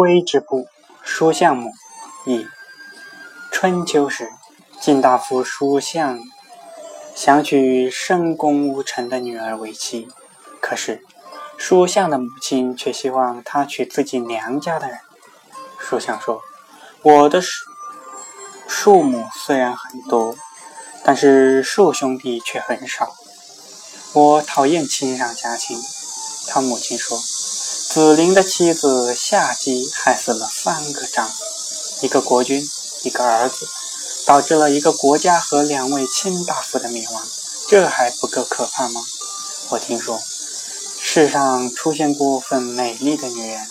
龟之部叔相母一春秋时，晋大夫叔相想娶申公无臣的女儿为妻，可是叔相的母亲却希望他娶自己娘家的人。叔相说：“我的叔庶母虽然很多，但是庶兄弟却很少。我讨厌亲上加亲。”他母亲说。子陵的妻子夏姬害死了三个丈夫，一个国君，一个儿子，导致了一个国家和两位卿大夫的灭亡。这还不够可怕吗？我听说世上出现过份美丽的女人，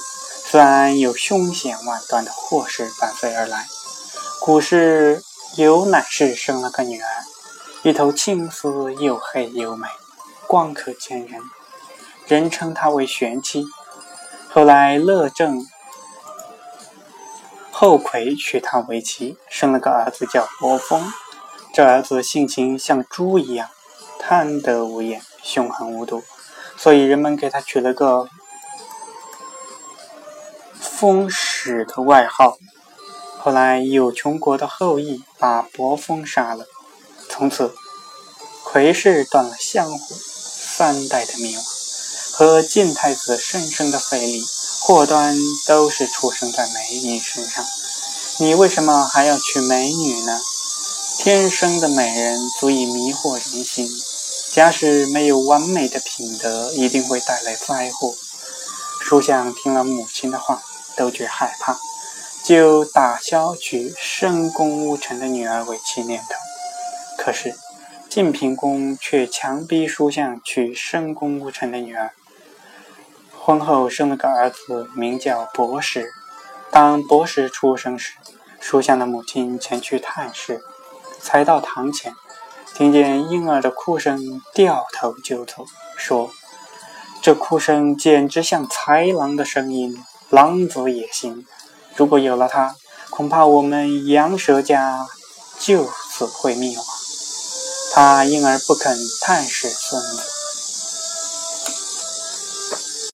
虽然有凶险万端的祸事伴随而来。古时有乃氏生了个女儿，一头青丝又黑又美，光可见人，人称她为玄妻。后来，乐正、后魁娶她为妻，生了个儿子叫伯封。这儿子性情像猪一样，贪得无厌，凶狠无度，所以人们给他取了个“封使”的外号。后来，有穷国的后裔把伯封杀了，从此魁氏断了香火，三代的灭亡。和晋太子生生的费力，祸端都是出生在美女身上。你为什么还要娶美女呢？天生的美人足以迷惑人心，假使没有完美的品德，一定会带来灾祸。书相听了母亲的话，都觉害怕，就打消娶深宫无臣的女儿为妻念头。可是晋平公却强逼书相娶深宫无臣的女儿。婚后生了个儿子，名叫博士。当博士出生时，书相的母亲前去探视，才到堂前，听见婴儿的哭声，掉头就走，说：“这哭声简直像豺狼的声音，狼子也行。如果有了他，恐怕我们羊舌家就此会灭亡。”他因而不肯探视孙子。